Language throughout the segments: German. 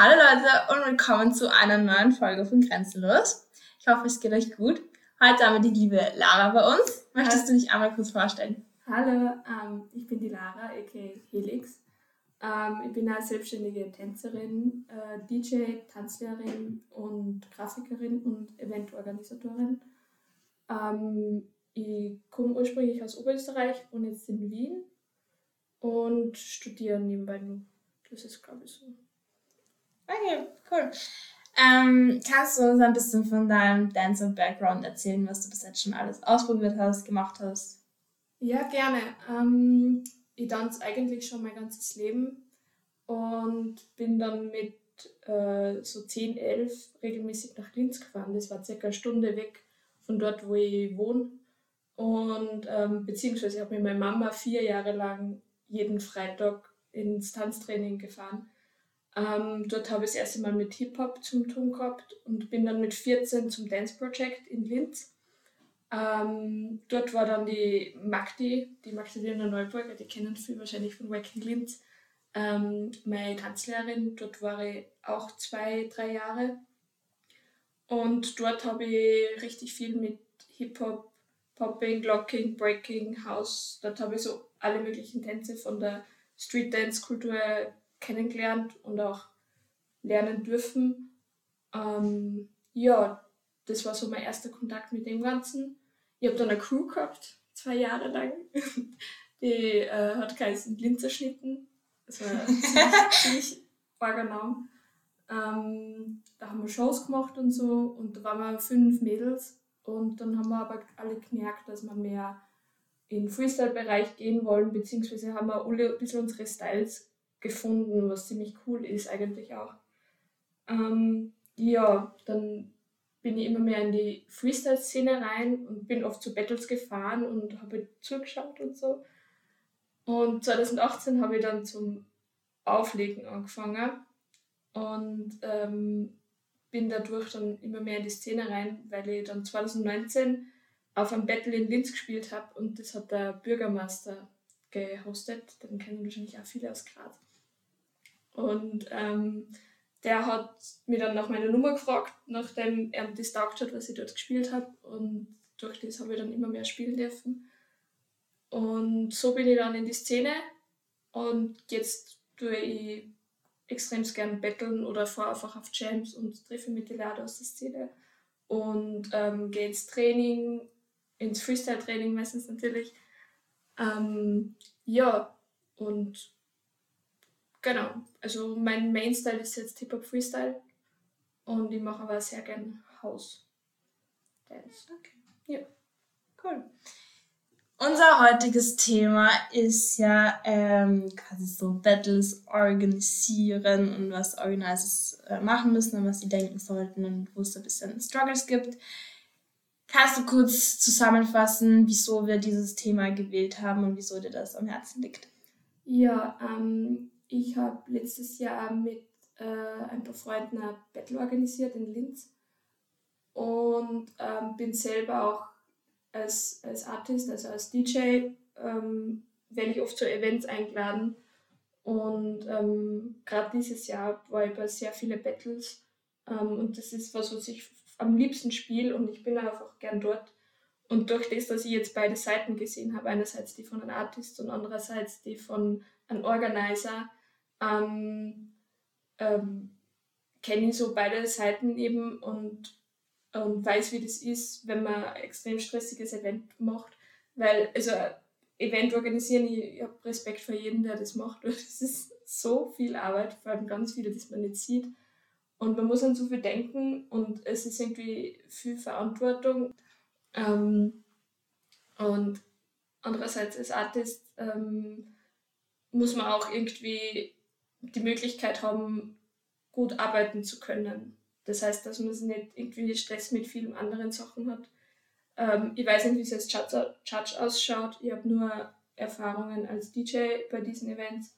Hallo Leute und willkommen zu einer neuen Folge von Grenzenlos. Ich hoffe, es geht euch gut. Heute haben wir die liebe Lara bei uns. Möchtest du dich einmal kurz vorstellen? Hallo, ähm, ich bin die Lara, aka Helix. Ähm, ich bin eine selbstständige Tänzerin, äh, DJ, Tanzlehrerin und Grafikerin und Eventorganisatorin. Ähm, ich komme ursprünglich aus Oberösterreich und jetzt in Wien und studiere nebenbei nur. Das ist, glaube ich, so. Okay, cool. Ähm, kannst du uns ein bisschen von deinem Dancer-Background erzählen, was du bis jetzt schon alles ausprobiert hast, gemacht hast? Ja, gerne. Ähm, ich tanze eigentlich schon mein ganzes Leben und bin dann mit äh, so 10, 11 regelmäßig nach Linz gefahren. Das war circa eine Stunde weg von dort, wo ich wohne. Und ähm, beziehungsweise habe ich meine Mama vier Jahre lang jeden Freitag ins Tanztraining gefahren. Ähm, dort habe ich das erste Mal mit Hip-Hop zum tun gehabt und bin dann mit 14 zum Dance Project in Linz. Ähm, dort war dann die Magdi, die Magdalena Neuburger, die kennen viele wahrscheinlich von Wacken Linz, ähm, meine Tanzlehrerin. Dort war ich auch zwei, drei Jahre. Und dort habe ich richtig viel mit Hip-Hop, Popping, Locking, Breaking, House. Dort habe ich so alle möglichen Tänze von der Street Dance Kultur kennengelernt und auch lernen dürfen. Ähm, ja, das war so mein erster Kontakt mit dem Ganzen. Ich habe dann eine Crew gehabt, zwei Jahre lang. Die äh, hat geheißen Linzer Schnitten. Das war ziemlich, arger Ähm, da haben wir Shows gemacht und so und da waren wir fünf Mädels und dann haben wir aber alle gemerkt, dass wir mehr in den Freestyle-Bereich gehen wollen, beziehungsweise haben wir alle ein bisschen unsere Styles gefunden, was ziemlich cool ist eigentlich auch. Ähm, ja, dann bin ich immer mehr in die Freestyle-Szene rein und bin oft zu Battles gefahren und habe zugeschaut und so. Und 2018 habe ich dann zum Auflegen angefangen und ähm, bin dadurch dann immer mehr in die Szene rein, weil ich dann 2019 auf einem Battle in Linz gespielt habe und das hat der Bürgermeister gehostet. Den kennen wahrscheinlich auch viele aus Graz. Und ähm, der hat mir dann nach meiner Nummer gefragt, nachdem er das taugt hat, was ich dort gespielt habe. Und durch das habe ich dann immer mehr spielen dürfen. Und so bin ich dann in die Szene. Und jetzt tue ich extrem gern betteln oder fahre einfach auf Jams und treffe mit den Leuten aus der Szene. Und ähm, gehe ins Training, ins Freestyle-Training meistens natürlich. Ähm, ja, und Genau, also mein Mainstyle ist jetzt Hip-Hop Freestyle und ich mache aber sehr gern House Dance. Okay. Ja. Cool. Unser heutiges Thema ist ja ähm, quasi so Battles organisieren und was Organizers äh, machen müssen und was sie denken sollten und wo es ein bisschen Struggles gibt. Kannst du kurz zusammenfassen, wieso wir dieses Thema gewählt haben und wieso dir das am Herzen liegt? Ja, ähm, ich habe letztes Jahr mit äh, ein paar Freunden ein Battle organisiert in Linz und ähm, bin selber auch als, als Artist, also als DJ, ähm, werde ich oft zu Events eingeladen. Und ähm, gerade dieses Jahr war ich bei sehr vielen Battles ähm, und das ist was, was ich am liebsten spiele und ich bin einfach gern dort. Und durch das, dass ich jetzt beide Seiten gesehen habe, einerseits die von einem Artist und andererseits die von einem Organizer, ähm, ähm, kenne ich so beide Seiten eben und, und weiß, wie das ist, wenn man ein extrem stressiges Event macht. Weil, also Event organisieren, ich, ich habe Respekt vor jedem, der das macht, weil das ist so viel Arbeit, vor allem ganz viele, das man nicht sieht. Und man muss an so viel denken und es ist irgendwie viel Verantwortung. Ähm, und andererseits als Artist ähm, muss man auch irgendwie die Möglichkeit haben, gut arbeiten zu können. Das heißt, dass man nicht irgendwie Stress mit vielen anderen Sachen hat. Ähm, ich weiß nicht, wie es als Judge, ausschaut. Ich habe nur Erfahrungen als DJ bei diesen Events.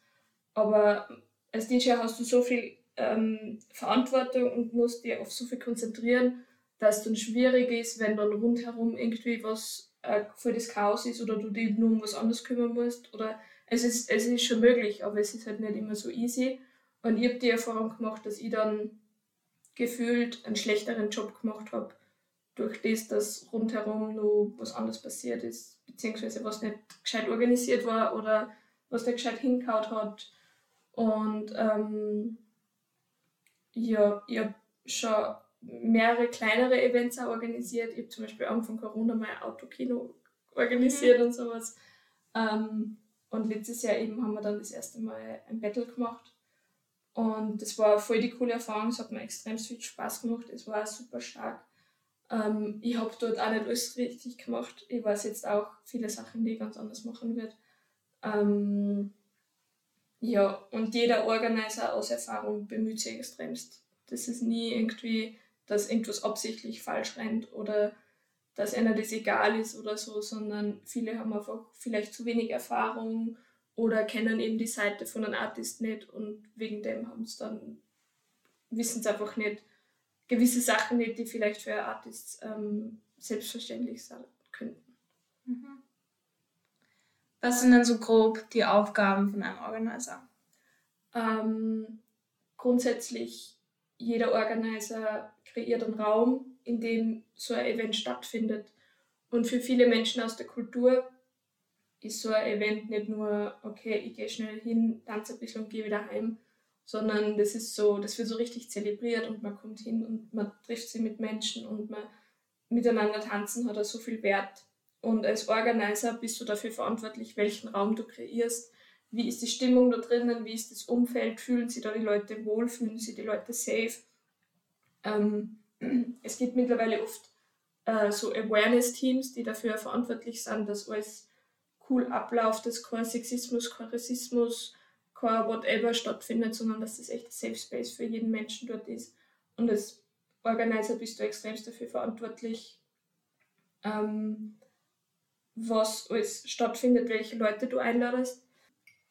Aber als DJ hast du so viel ähm, Verantwortung und musst dir auf so viel konzentrieren, dass es dann schwierig ist, wenn dann rundherum irgendwie was äh, für das Chaos ist oder du dich nur um was anderes kümmern musst oder es ist, es ist schon möglich, aber es ist halt nicht immer so easy. Und ich habe die Erfahrung gemacht, dass ich dann gefühlt einen schlechteren Job gemacht habe, durch das, dass rundherum noch was anderes passiert ist, beziehungsweise was nicht gescheit organisiert war oder was nicht gescheit hingehaut hat. Und ähm, ja, ich habe schon mehrere kleinere Events auch organisiert. Ich habe zum Beispiel Anfang Corona mal ein Autokino organisiert mhm. und sowas. Ähm, und letztes Jahr eben haben wir dann das erste Mal ein Battle gemacht. Und das war voll die coole Erfahrung, es hat mir extrem viel Spaß gemacht, es war super stark. Ähm, ich habe dort auch nicht alles richtig gemacht. Ich weiß jetzt auch viele Sachen, die ich ganz anders machen würde. Ähm, ja, und jeder Organizer aus Erfahrung bemüht sich extremst. Das ist nie irgendwie, dass irgendwas absichtlich falsch rennt oder dass einer das egal ist oder so, sondern viele haben einfach vielleicht zu wenig Erfahrung oder kennen eben die Seite von einem Artist nicht und wegen dem haben es dann, wissen sie einfach nicht, gewisse Sachen nicht, die vielleicht für Artists ähm, selbstverständlich sein könnten. Mhm. Was sind denn so grob die Aufgaben von einem Organizer? Ähm, grundsätzlich, jeder Organizer kreiert einen Raum, in dem so ein Event stattfindet. Und für viele Menschen aus der Kultur ist so ein Event nicht nur, okay, ich gehe schnell hin, tanze ein bisschen und gehe wieder heim, sondern das ist so, das wird so richtig zelebriert und man kommt hin und man trifft sich mit Menschen und man miteinander tanzen hat so viel Wert. Und als Organizer bist du dafür verantwortlich, welchen Raum du kreierst. Wie ist die Stimmung da drinnen? Wie ist das Umfeld? Fühlen sich da die Leute wohl? Fühlen sich die Leute safe? Ähm, es gibt mittlerweile oft äh, so Awareness-Teams, die dafür verantwortlich sind, dass alles cool abläuft, dass kein Sexismus, kein Rassismus, kein whatever stattfindet, sondern dass das echt ein Safe Space für jeden Menschen dort ist. Und als Organizer bist du extremst dafür verantwortlich, ähm, was alles stattfindet, welche Leute du einladest.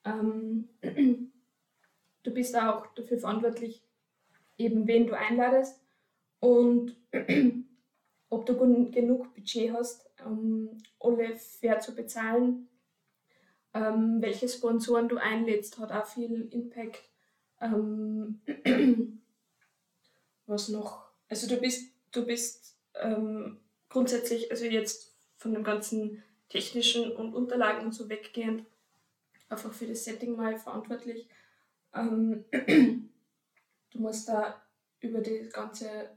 Ähm, du bist auch dafür verantwortlich, eben wen du einladest und ob du genug Budget hast, um alle fair zu bezahlen ähm, welche Sponsoren du einlädst, hat auch viel Impact. Ähm, was noch? Also du bist, du bist ähm, grundsätzlich, also jetzt von dem ganzen technischen und Unterlagen und so weggehend, einfach für das Setting mal verantwortlich. Ähm, du musst da über das ganze,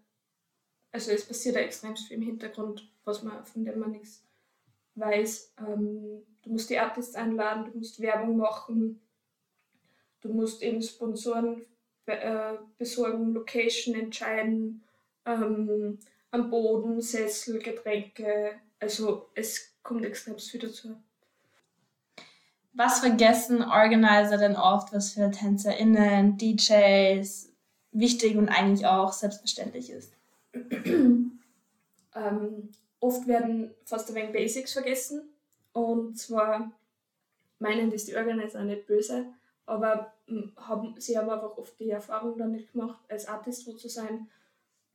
also es passiert da extrem viel im Hintergrund, was man, von dem man nichts weiß. Ähm, Du musst die Artists einladen, du musst Werbung machen, du musst eben Sponsoren äh, besorgen, Location entscheiden, ähm, am Boden, Sessel, Getränke. Also es kommt extrem viel dazu. Was vergessen Organizer denn oft, was für TänzerInnen, DJs wichtig und eigentlich auch selbstverständlich ist? ähm, oft werden fast ein wenig Basics vergessen. Und zwar meinen das die Organizer nicht böse, aber hm, haben, sie haben einfach oft die Erfahrung dann nicht gemacht, als Artist wo zu sein.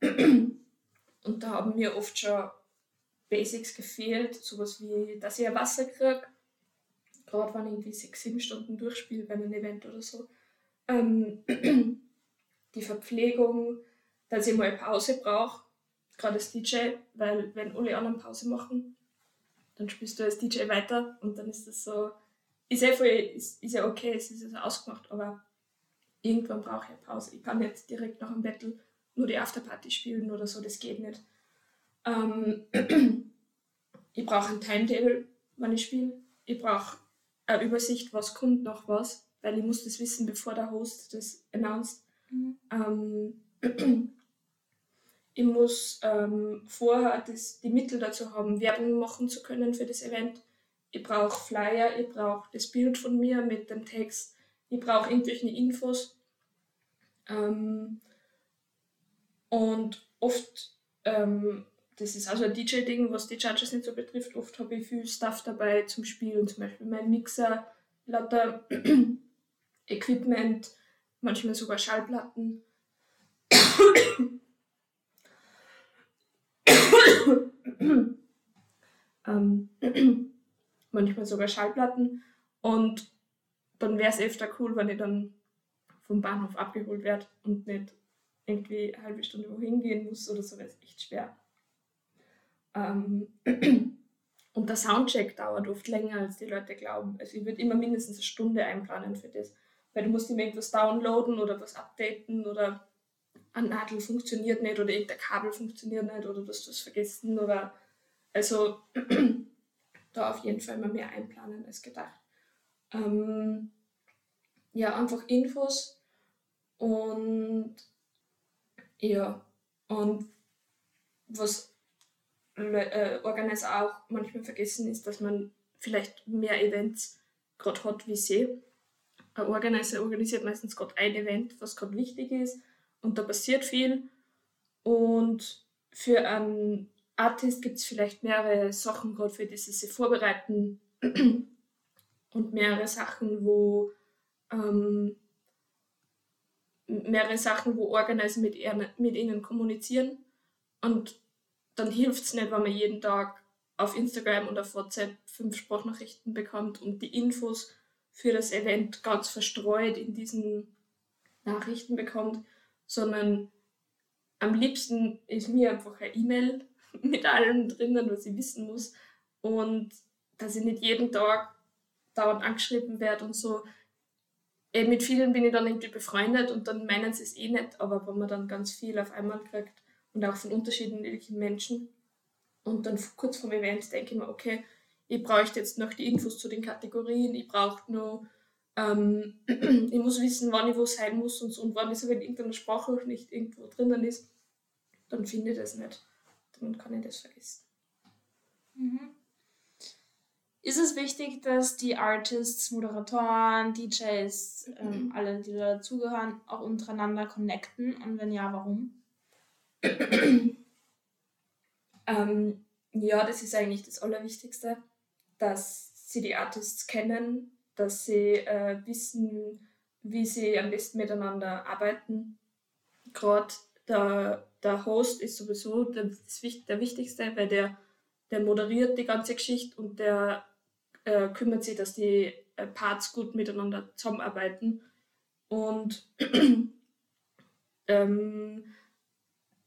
Und da haben mir oft schon Basics gefehlt, sowas wie, dass ich ein Wasser kriege, gerade wenn ich irgendwie sechs, sieben Stunden durchspiele bei einem Event oder so. Ähm, die Verpflegung, dass ich mal Pause brauche, gerade als DJ, weil wenn alle anderen Pause machen, dann spielst du als DJ weiter und dann ist das so, ist ja, voll, ist, ist ja okay, es ist ja ausgemacht, aber irgendwann brauche ich eine Pause. Ich kann nicht direkt nach dem Battle nur die Afterparty spielen oder so, das geht nicht. Ähm, ich brauche ein Timetable, wann ich spiele. Ich brauche eine Übersicht, was kommt noch was, weil ich muss das wissen, bevor der Host das announced. Mhm. Ähm, ich muss ähm, vorher das, die Mittel dazu haben, Werbung machen zu können für das Event. Ich brauche Flyer, ich brauche das Bild von mir mit dem Text, ich brauche irgendwelche Infos. Ähm, und oft, ähm, das ist also ein DJ-Ding, was die Judges nicht so betrifft, oft habe ich viel Stuff dabei zum Spielen, zum Beispiel mein Mixer, lauter Equipment, manchmal sogar Schallplatten. Ähm, manchmal sogar Schallplatten. Und dann wäre es öfter cool, wenn ich dann vom Bahnhof abgeholt werde und nicht irgendwie eine halbe Stunde wohin gehen muss oder so, wäre es echt schwer. Ähm, und der Soundcheck dauert oft länger, als die Leute glauben. Also ich würde immer mindestens eine Stunde einplanen für das. Weil du musst immer irgendwas downloaden oder was updaten oder ein Nadel funktioniert nicht oder irgendein Kabel funktioniert nicht oder du hast was vergessen oder also da auf jeden Fall immer mehr einplanen als gedacht. Ähm, ja, einfach Infos und ja, und was äh, Organizer auch manchmal vergessen ist, dass man vielleicht mehr Events gerade hat wie sie. Ein Organizer organisiert meistens gerade ein Event, was gerade wichtig ist und da passiert viel. Und für einen Artist gibt es vielleicht mehrere Sachen, gerade für die sie sich vorbereiten und mehrere Sachen, wo ähm, mehrere Sachen, wo Organizer mit, mit ihnen kommunizieren. Und dann hilft es nicht, wenn man jeden Tag auf Instagram und auf WhatsApp fünf Sprachnachrichten bekommt und die Infos für das Event ganz verstreut in diesen Nachrichten bekommt, sondern am liebsten ist mir einfach eine E-Mail mit allem drinnen, was ich wissen muss und dass ich nicht jeden Tag dauernd angeschrieben werde und so. Äh, mit vielen bin ich dann irgendwie befreundet und dann meinen sie es eh nicht, aber wenn man dann ganz viel auf einmal kriegt und auch von unterschiedlichen Menschen und dann kurz vor dem Event denke ich mir, okay, ich brauche jetzt noch die Infos zu den Kategorien, ich brauche nur, ähm, ich muss wissen, wann ich wo sein muss und so und wann es aber in irgendeiner Sprache nicht irgendwo drinnen ist, dann finde ich das nicht. Dann kann ich das vergessen. Mhm. Ist es wichtig, dass die Artists, Moderatoren, DJs, ähm, mhm. alle, die dazugehören, auch untereinander connecten? Und wenn ja, warum? ähm, ja, das ist eigentlich das Allerwichtigste, dass sie die Artists kennen, dass sie äh, wissen, wie sie am besten miteinander arbeiten. Gerade der, der Host ist sowieso der, der Wichtigste, weil der, der moderiert die ganze Geschichte und der äh, kümmert sich, dass die äh, Parts gut miteinander zusammenarbeiten. Und ähm,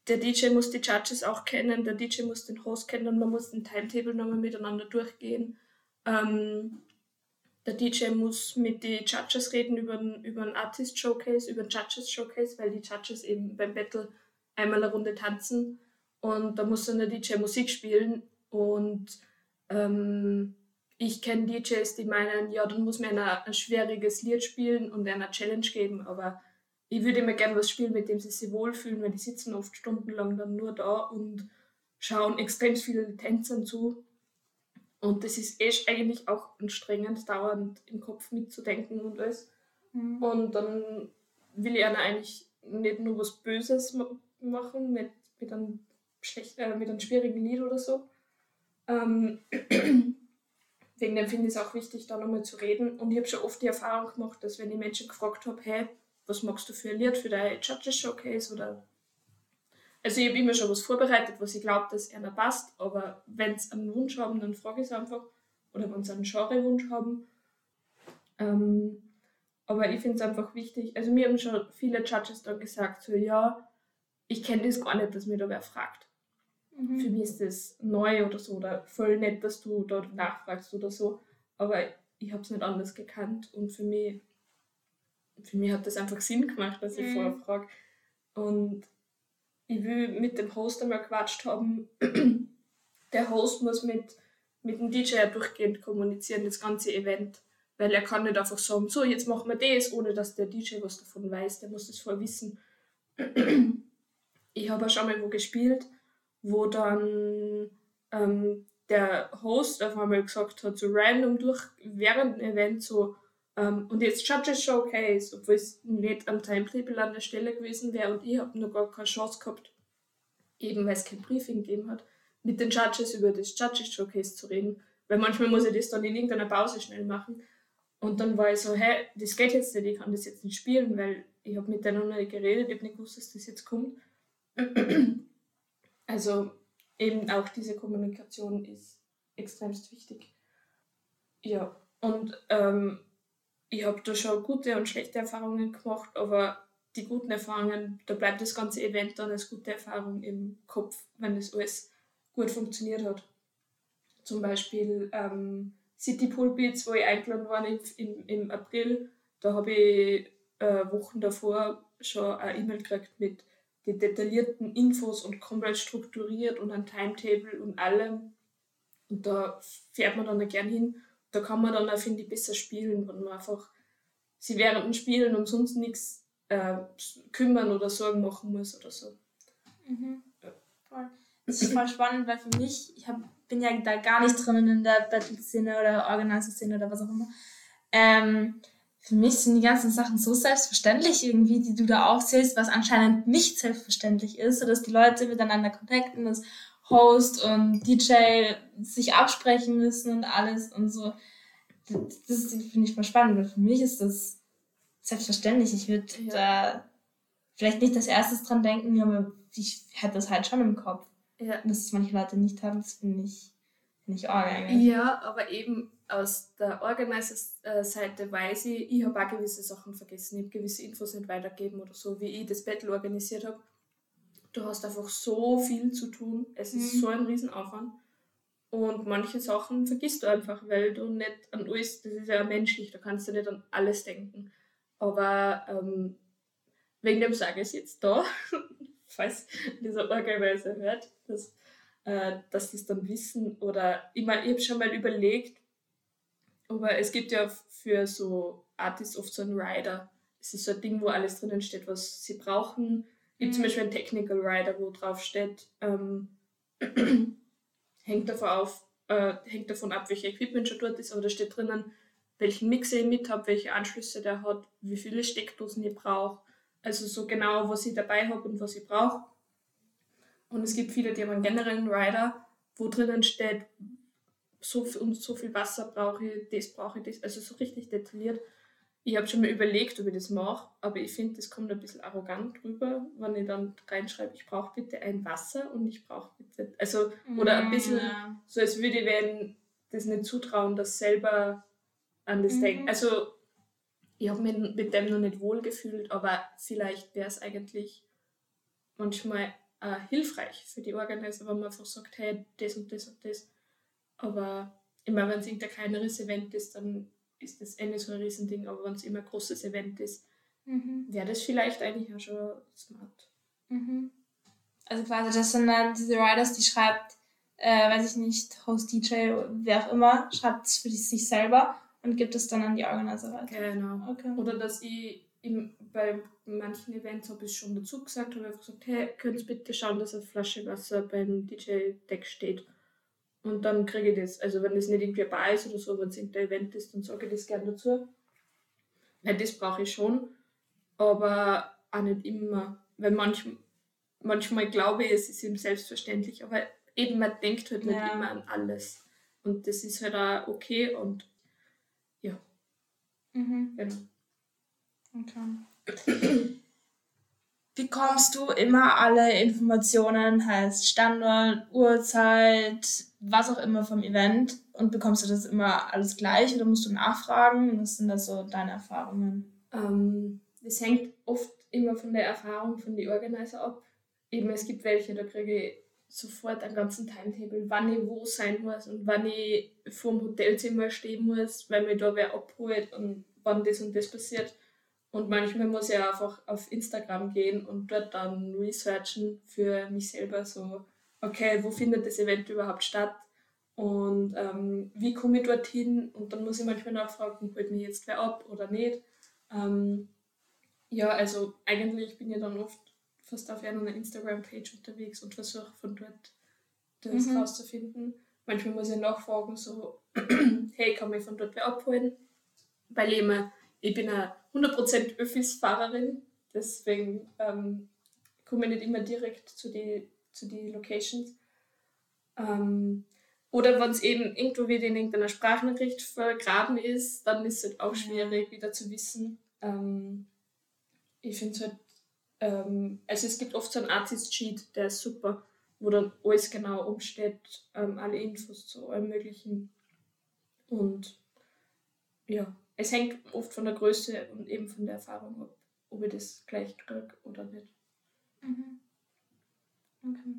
der DJ muss die Judges auch kennen, der DJ muss den Host kennen und man muss den Timetable nochmal miteinander durchgehen. Ähm, der DJ muss mit den Judges reden über, über einen Artist Showcase, über einen Judges Showcase, weil die Judges eben beim Battle einmal eine Runde tanzen. Und da muss dann der DJ Musik spielen. Und ähm, ich kenne DJs, die meinen, ja, dann muss man ein schwieriges Lied spielen und einer Challenge geben, aber ich würde immer gerne was spielen, mit dem sie sich wohlfühlen, weil die sitzen oft stundenlang dann nur da und schauen extrem viele Tänzern zu. Und das ist eh eigentlich auch anstrengend, dauernd im Kopf mitzudenken und alles. Mhm. Und dann will ich einer eigentlich nicht nur was Böses machen mit, mit, einem, schlecht, äh, mit einem schwierigen Lied oder so. Ähm, Wegen dem finde ich es auch wichtig, da nochmal zu reden. Und ich habe schon oft die Erfahrung gemacht, dass wenn ich Menschen gefragt habe, hey, was magst du für ein Lied für deine Judges Showcase oder also ich habe immer schon was vorbereitet, was ich glaube, dass einer passt, aber wenn sie einen Wunsch haben, dann frage ich es einfach. Oder wenn sie einen Genrewunsch haben. Ähm, aber ich finde es einfach wichtig. Also mir haben schon viele Judges da gesagt, so ja, ich kenne das gar nicht, dass mir da wer fragt. Mhm. Für mich ist das neu oder so, oder voll nett, dass du dort nachfragst oder so. Aber ich habe es nicht anders gekannt und für mich, für mich hat das einfach Sinn gemacht, dass ich mhm. vorher frage. Und ich will mit dem Host einmal quatscht haben. Der Host muss mit, mit dem DJ durchgehend kommunizieren, das ganze Event. Weil er kann nicht einfach sagen, so, jetzt machen wir das, ohne dass der DJ was davon weiß. Der muss das vorher wissen. Ich habe auch schon mal wo gespielt wo dann ähm, der Host auf einmal gesagt hat, so random durch während dem Event so, ähm, und jetzt Judges Showcase, obwohl es nicht am Timetable an der Stelle gewesen wäre und ich habe noch gar keine Chance gehabt, eben weil es kein Briefing gegeben hat, mit den Judges über das Judges Showcase zu reden. Weil manchmal muss ich das dann in irgendeiner Pause schnell machen. Und dann war ich so, hä, das geht jetzt nicht, ich kann das jetzt nicht spielen, weil ich habe mit denen noch nicht geredet, ich habe nicht gewusst, dass das jetzt kommt. Also eben auch diese Kommunikation ist extremst wichtig. Ja, und ähm, ich habe da schon gute und schlechte Erfahrungen gemacht, aber die guten Erfahrungen, da bleibt das ganze Event dann als gute Erfahrung im Kopf, wenn das alles gut funktioniert hat. Zum Beispiel ähm, City Pulpits, wo ich eingeladen war im, im, April, da habe ich äh, Wochen davor schon eine E-Mail gekriegt mit den detaillierten Infos und komplett strukturiert und ein Timetable und allem. Und da fährt man dann gern hin. Da kann man dann auch, finde ich, besser spielen, wenn man einfach sie während dem Spielen umsonst nichts äh, kümmern oder Sorgen machen muss oder so. Mhm. Ja. Voll. Das ist voll spannend, weil für mich, ich hab, bin ja da gar nicht drin in der Battle-Szene oder Organizer-Szene oder was auch immer. Ähm, für mich sind die ganzen Sachen so selbstverständlich irgendwie, die du da aufzählst, was anscheinend nicht selbstverständlich ist, so dass die Leute miteinander connecten, dass Host und DJ sich absprechen müssen und alles und so. Das, das finde ich mal spannend, weil für mich ist das selbstverständlich. Ich würde ja. da vielleicht nicht als erstes dran denken, aber ich hätte das halt schon im Kopf. Ja. Dass es manche Leute nicht haben, das finde ich, find ich arg eigentlich. Ja, aber eben aus der Organizer-Seite weiß ich, ich habe auch gewisse Sachen vergessen. Ich habe gewisse Infos nicht weitergegeben oder so, wie ich das Battle organisiert habe. Du hast einfach so viel zu tun. Es ist mhm. so ein Riesenaufwand. Und manche Sachen vergisst du einfach, weil du nicht an alles, das ist ja menschlich, da kannst du nicht an alles denken. Aber ähm, wegen dem sage ich es jetzt da, falls dieser Organizer hört, dass, äh, dass es dann wissen. Oder ich, mein, ich habe schon mal überlegt, aber es gibt ja für so Artists oft so einen Rider. Es ist so ein Ding, wo alles drinnen steht, was sie brauchen. Es gibt mhm. zum Beispiel einen Technical Rider, wo drauf steht, ähm, hängt, davon auf, äh, hängt davon ab, welche Equipment schon dort ist, aber da steht drinnen, welchen Mixer ich mit habe, welche Anschlüsse der hat, wie viele Steckdosen ich brauche. Also so genau, was ich dabei habe und was ich brauche. Und es gibt viele, die haben einen generellen Rider, wo drinnen steht, so viel, und so viel Wasser brauche ich, das brauche ich, das. Also so richtig detailliert. Ich habe schon mal überlegt, ob ich das mache, aber ich finde, das kommt ein bisschen arrogant rüber, wenn ich dann reinschreibe, ich brauche bitte ein Wasser und ich brauche bitte, also, oder ein bisschen ja. so, als würde ich wenn das nicht zutrauen, das selber an das mhm. denken. Also, ich habe mich mit dem noch nicht wohl gefühlt, aber vielleicht wäre es eigentlich manchmal äh, hilfreich für die Organisator, wenn man einfach sagt, hey, das und das und das aber immer wenn es irgendein kleineres Event ist, dann ist das eh nicht so ein Riesending, aber wenn es immer ein großes Event ist, mhm. wäre das vielleicht eigentlich auch schon smart. Mhm. Also quasi, das sind dann diese Riders, die schreibt, äh, weiß ich nicht, Host, DJ, wer auch immer, schreibt es für sich selber und gibt es dann an die Organizer weiter. Genau. Okay. Oder dass ich im, bei manchen Events habe ich schon dazu gesagt, habe einfach gesagt, hey, könnt ihr bitte schauen, dass eine Flasche Wasser beim DJ-Deck steht. Und dann kriege ich das. Also wenn das nicht irgendwie bei ist oder so, wenn es irgendein Event ist, dann sage ich das gerne dazu. Weil das brauche ich schon, aber auch nicht immer. Weil manch, manchmal glaube ich, es ist ihm selbstverständlich, aber eben man denkt halt nicht ja. immer an alles. Und das ist halt auch okay und ja. Mhm. Genau. Okay. bekommst du immer alle Informationen, heißt Standort, Uhrzeit, was auch immer vom Event und bekommst du das immer alles gleich oder musst du nachfragen? Was sind da so deine Erfahrungen? Ähm, das hängt oft immer von der Erfahrung von den Organizer ab. Eben es gibt welche, da kriege ich sofort einen ganzen Timetable, wann ich wo sein muss und wann ich vor dem Hotelzimmer stehen muss, weil mir da wer abholt und wann das und das passiert. Und manchmal muss ich einfach auf Instagram gehen und dort dann researchen für mich selber so, okay, wo findet das Event überhaupt statt und ähm, wie komme ich dorthin und dann muss ich manchmal nachfragen, holt mich jetzt wer ab oder nicht. Ähm, ja, also eigentlich bin ich dann oft fast auf einer Instagram-Page unterwegs und versuche von dort das mhm. rauszufinden. Manchmal muss ich nachfragen, so, hey, kann mich von dort wer abholen? Weil ich immer, ich bin eine 100% Öffis-Fahrerin, deswegen ähm, komme ich nicht immer direkt zu den zu die Locations. Ähm, oder wenn es eben irgendwo wieder in irgendeiner Sprachnachricht vergraben ist, dann ist es halt auch schwierig, wieder zu wissen. Ähm, ich finde es halt, ähm, also es gibt oft so einen Artist-Sheet, der ist super, wo dann alles genau umsteht, ähm, alle Infos zu allem Möglichen. Und ja, es hängt oft von der Größe und eben von der Erfahrung ab, ob ich das gleich kriege oder nicht. Mhm. Okay.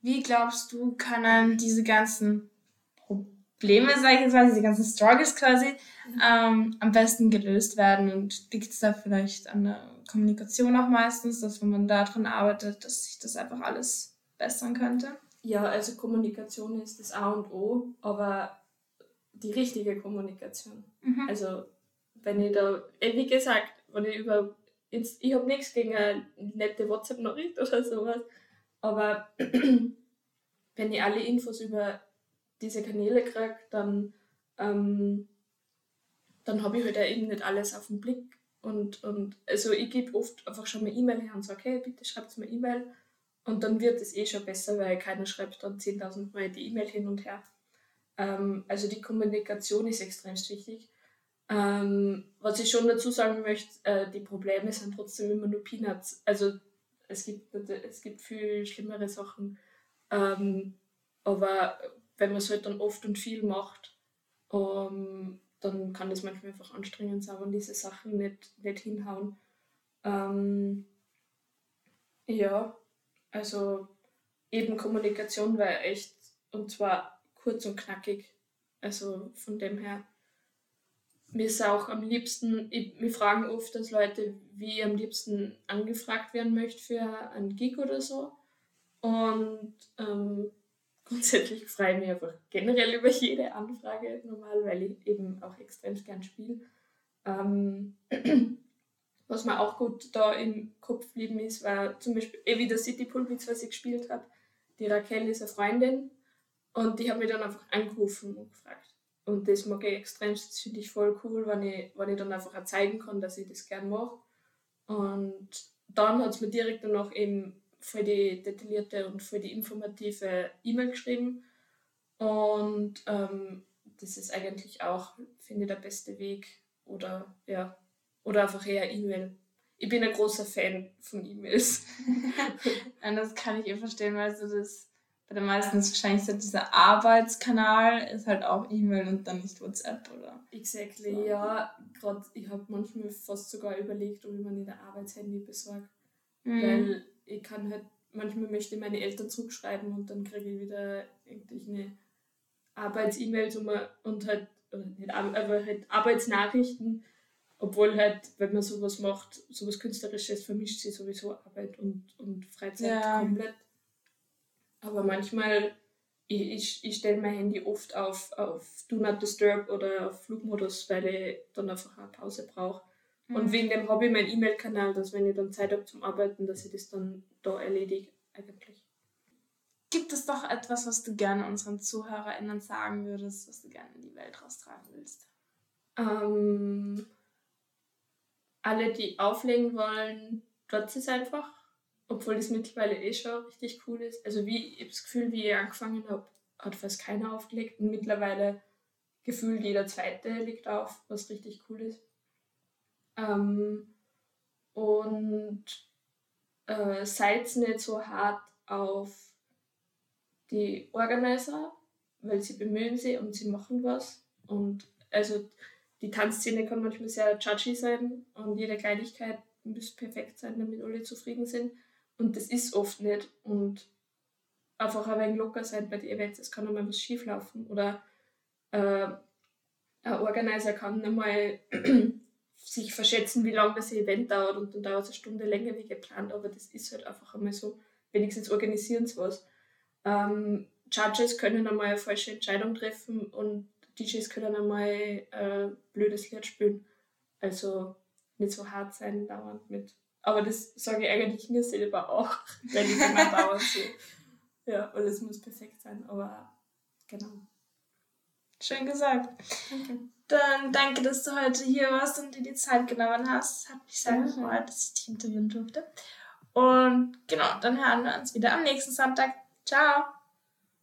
Wie glaubst du, können diese ganzen Probleme, sage ich jetzt mal, diese ganzen Struggles quasi, mhm. ähm, am besten gelöst werden? Und liegt es da vielleicht an der Kommunikation auch meistens, dass wenn man daran arbeitet, dass sich das einfach alles bessern könnte? Ja, also Kommunikation ist das A und O, aber die richtige Kommunikation. Mhm. Also wenn ich da, wie gesagt, wenn ich über, ich habe nichts gegen eine nette WhatsApp-Nachricht oder sowas, aber wenn ich alle Infos über diese Kanäle kriege, dann, ähm, dann habe ich halt auch eben nicht alles auf den Blick. Und, und also ich gebe oft einfach schon mal E-Mail her und sage, hey, bitte schreibt mir E-Mail. Und dann wird es eh schon besser, weil keiner schreibt dann 10.000 Mal die E-Mail hin und her. Ähm, also die Kommunikation ist extrem wichtig. Ähm, was ich schon dazu sagen möchte, äh, die Probleme sind trotzdem immer nur Peanuts. Also es gibt, es gibt viel schlimmere Sachen. Ähm, aber wenn man es halt dann oft und viel macht, ähm, dann kann das manchmal einfach anstrengend sein, wenn diese Sachen nicht, nicht hinhauen. Ähm, ja, also eben Kommunikation war echt, und zwar kurz und knackig. Also von dem her, mir ist auch am liebsten, ich, mir fragen oft dass Leute, wie ich am liebsten angefragt werden möchte für einen Gig oder so. Und ähm, grundsätzlich freue ich mich einfach generell über jede Anfrage normal, weil ich eben auch extrem gern spiele. Ähm, was mir auch gut da im Kopf geblieben ist, war zum Beispiel eh wie der City Pulpitz, was ich gespielt habe. Die Raquel ist eine Freundin und die hat mich dann einfach angerufen und gefragt. Und das mag ich extrem, das finde ich voll cool, wenn ich, wenn ich dann einfach auch zeigen kann, dass ich das gern mache. Und dann hat es mir direkt danach eben voll die detaillierte und voll die informative E-Mail geschrieben. Und ähm, das ist eigentlich auch, finde ich, der beste Weg. Oder ja, oder einfach eher E-Mail. Ich bin ein großer Fan von E-Mails. das kann ich eh verstehen, weil so das bei den meisten ist wahrscheinlich so dieser Arbeitskanal ist halt auch E-Mail und dann nicht WhatsApp, oder? Exactly, so. ja. Gerade ich habe manchmal fast sogar überlegt, ob ich mir nicht ein Arbeitshandy besorge. Mhm. Weil ich kann halt, manchmal möchte ich meine Eltern zurückschreiben und dann kriege ich wieder irgendwie eine Arbeits-E-Mail und halt, oder nicht, aber halt Arbeitsnachrichten obwohl halt, wenn man sowas macht, sowas Künstlerisches, vermischt sich sowieso Arbeit und, und Freizeit ja. komplett. Aber manchmal, ich, ich, ich stelle mein Handy oft auf, auf Do Not Disturb oder auf Flugmodus, weil ich dann einfach eine Pause brauche. Mhm. Und wegen dem habe ich meinen E-Mail-Kanal, dass wenn ich dann Zeit habe zum Arbeiten, dass ich das dann da erledige, eigentlich. Gibt es doch etwas, was du gerne unseren ZuhörerInnen sagen würdest, was du gerne in die Welt raustragen willst? Ähm, alle, die auflegen wollen, dort ist einfach. Obwohl das mittlerweile eh schon richtig cool ist. Also wie, ich habe das Gefühl, wie ich angefangen habe, hat fast keiner aufgelegt. Und mittlerweile gefühlt jeder zweite legt auf, was richtig cool ist. Ähm, und äh, seid nicht so hart auf die Organizer, weil sie bemühen sich und sie machen was. Und also die Tanzszene kann manchmal sehr judgy sein und jede Kleinigkeit muss perfekt sein, damit alle zufrieden sind. Und das ist oft nicht. Und einfach ein wenig locker sein bei den Events, es kann einmal was schief laufen. Oder äh, ein Organizer kann einmal sich verschätzen, wie lange das Event dauert und dann dauert es eine Stunde länger wie geplant, aber das ist halt einfach einmal so, wenigstens organisieren sie was. Ähm, Judges können einmal eine falsche Entscheidung treffen und DJs können einmal äh, blödes Lied spielen. Also nicht so hart sein dauernd mit. Aber das sage ich eigentlich mir selber auch, wenn ich immer dauernd so. Ja, weil es muss perfekt sein, aber genau. Schön gesagt. Danke. Dann danke, dass du heute hier warst und dir die Zeit genommen hast. Hat mich sehr gefreut, dass ich dich interviewen durfte. Und genau, dann hören wir uns wieder am nächsten Sonntag. Ciao.